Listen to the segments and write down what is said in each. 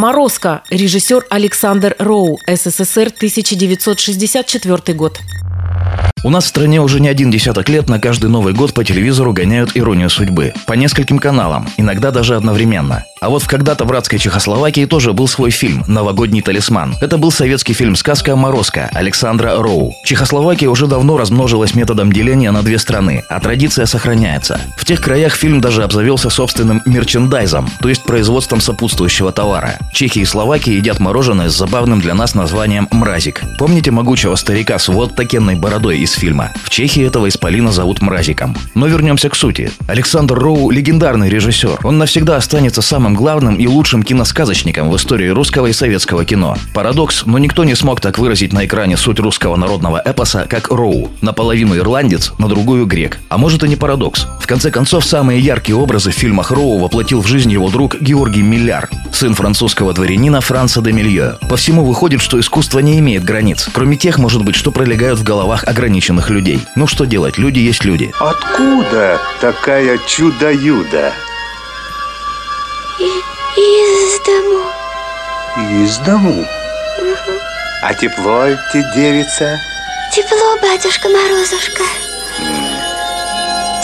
Морозко. Режиссер Александр Роу. СССР, 1964 год. У нас в стране уже не один десяток лет на каждый Новый год по телевизору гоняют «Иронию судьбы». По нескольким каналам, иногда даже одновременно. А вот в когда-то братской Чехословакии тоже был свой фильм «Новогодний талисман». Это был советский фильм-сказка «Морозко» Александра Роу. Чехословакия уже давно размножилась методом деления на две страны, а традиция сохраняется. В тех краях фильм даже обзавелся собственным мерчендайзом, то есть производством сопутствующего товара. Чехи и Словакии едят мороженое с забавным для нас названием «мразик». Помните могучего старика с вот такенной бородой из фильма? В Чехии этого исполина зовут Мразиком. Но вернемся к сути. Александр Роу – легендарный режиссер. Он навсегда останется самым самым главным и лучшим киносказочником в истории русского и советского кино. Парадокс, но никто не смог так выразить на экране суть русского народного эпоса, как Роу. Наполовину ирландец, на другую грек. А может и не парадокс. В конце концов, самые яркие образы в фильмах Роу воплотил в жизнь его друг Георгий Милляр, сын французского дворянина Франца де Милье. По всему выходит, что искусство не имеет границ, кроме тех, может быть, что пролегают в головах ограниченных людей. Ну что делать, люди есть люди. Откуда такая чудо-юда? Дому. Из дому? Угу. А тепло, ты девица? Тепло, батюшка Морозушка.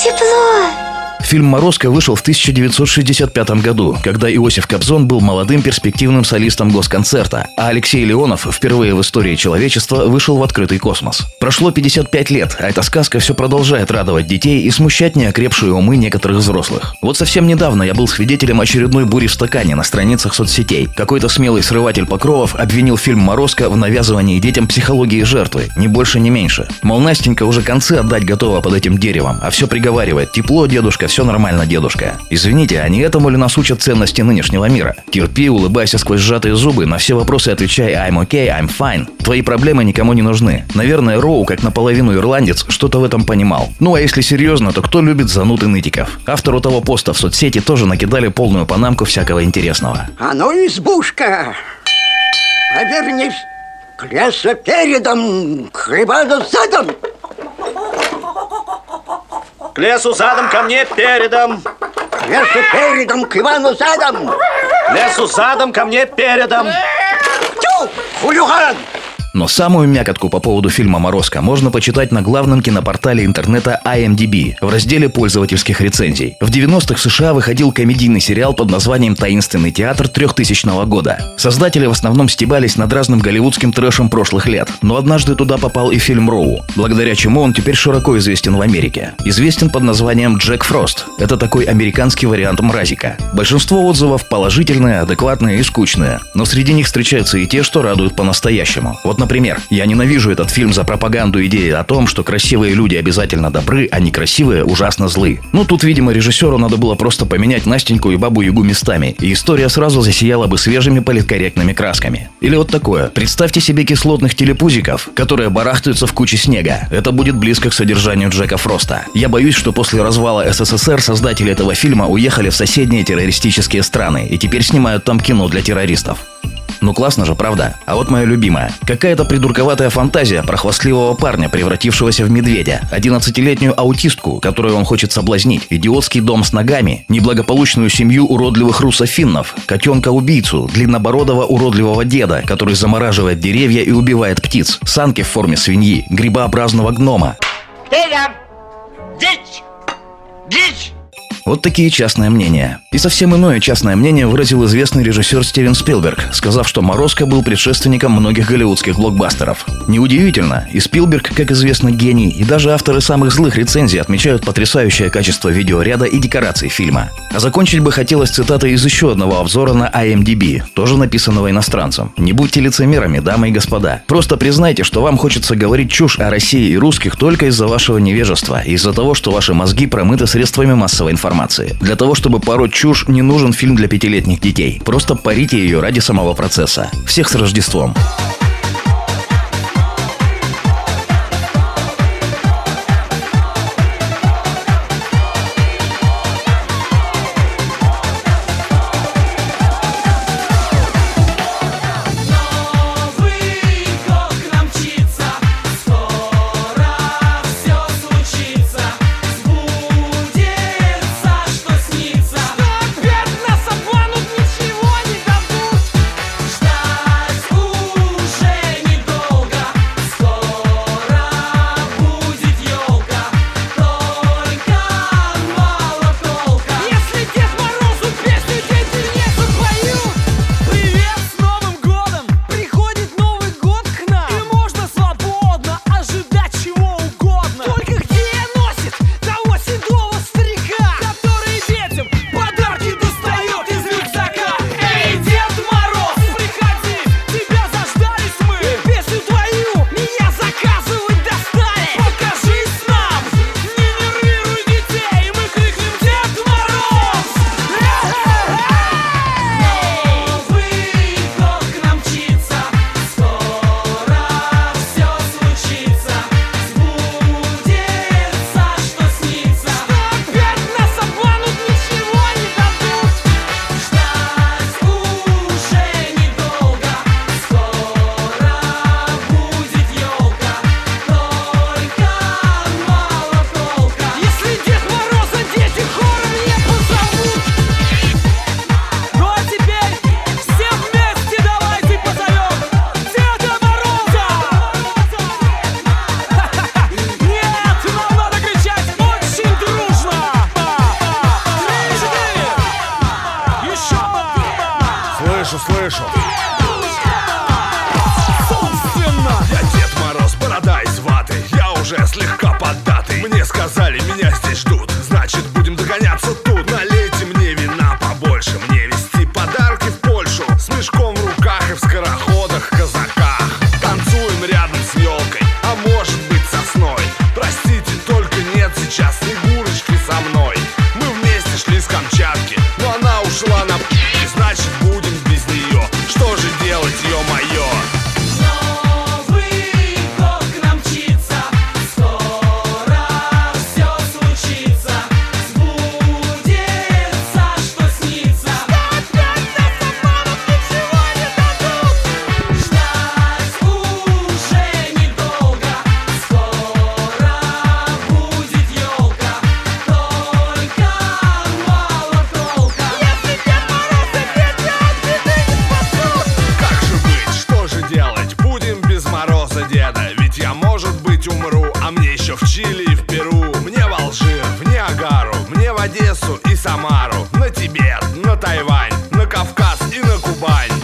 Тепло. Фильм «Морозко» вышел в 1965 году, когда Иосиф Кобзон был молодым перспективным солистом госконцерта, а Алексей Леонов впервые в истории человечества вышел в открытый космос. Прошло 55 лет, а эта сказка все продолжает радовать детей и смущать неокрепшие умы некоторых взрослых. Вот совсем недавно я был свидетелем очередной бури в стакане на страницах соцсетей. Какой-то смелый срыватель покровов обвинил фильм «Морозко» в навязывании детям психологии жертвы, ни больше, ни меньше. Мол, Настенька уже концы отдать готова под этим деревом, а все приговаривает «тепло, дедушка, все нормально, дедушка. Извините, а не этому ли нас учат ценности нынешнего мира? Терпи, улыбайся сквозь сжатые зубы, на все вопросы отвечай I'm okay, I'm fine. Твои проблемы никому не нужны. Наверное, Роу, как наполовину ирландец, что-то в этом понимал. Ну а если серьезно, то кто любит зануд и нытиков? Автору того поста в соцсети тоже накидали полную панамку всякого интересного. А ну, избушка, повернись к лесу передом, к рыбану задом. К лесу задом, ко мне передом. К лесу передом, к Ивану задом. К лесу задом, ко мне передом. Тю, хулиган! Но самую мякотку по поводу фильма «Морозко» можно почитать на главном кинопортале интернета IMDb в разделе пользовательских рецензий. В 90-х в США выходил комедийный сериал под названием «Таинственный театр 3000 года». Создатели в основном стебались над разным голливудским трэшем прошлых лет, но однажды туда попал и фильм «Роу», благодаря чему он теперь широко известен в Америке. Известен под названием «Джек Фрост». Это такой американский вариант «Мразика». Большинство отзывов положительные, адекватные и скучные, но среди них встречаются и те, что радуют по-настоящему. Вот, Например, я ненавижу этот фильм за пропаганду идеи о том, что красивые люди обязательно добры, а некрасивые ужасно злы. Ну, тут, видимо, режиссеру надо было просто поменять Настеньку и Бабу Ягу местами, и история сразу засияла бы свежими политкорректными красками. Или вот такое. Представьте себе кислотных телепузиков, которые барахтаются в куче снега. Это будет близко к содержанию Джека Фроста. Я боюсь, что после развала СССР создатели этого фильма уехали в соседние террористические страны и теперь снимают там кино для террористов. Ну классно же, правда? А вот моя любимая. Какая-то придурковатая фантазия про хвастливого парня, превратившегося в медведя. 11-летнюю аутистку, которую он хочет соблазнить. Идиотский дом с ногами. Неблагополучную семью уродливых русофиннов. Котенка-убийцу. Длиннобородого уродливого деда, который замораживает деревья и убивает птиц. Санки в форме свиньи. Грибообразного гнома. Дичь! Дичь! Вот такие частные мнения. И совсем иное частное мнение выразил известный режиссер Стивен Спилберг, сказав, что Морозко был предшественником многих голливудских блокбастеров. Неудивительно, и Спилберг, как известно, гений, и даже авторы самых злых рецензий отмечают потрясающее качество видеоряда и декораций фильма. А закончить бы хотелось цитатой из еще одного обзора на IMDb, тоже написанного иностранцем. Не будьте лицемерами, дамы и господа. Просто признайте, что вам хочется говорить чушь о России и русских только из-за вашего невежества, из-за того, что ваши мозги промыты средствами массовой информации информации. Для того, чтобы пороть чушь, не нужен фильм для пятилетних детей. Просто парите ее ради самого процесса. Всех с Рождеством! с Камчатки вот я, может быть, умру А мне еще в Чили и в Перу. Мне в Алжир, в Ниагару Мне в Одессу и Самару. На Тибет, на Тайвань, на Кавказ и на Кубань.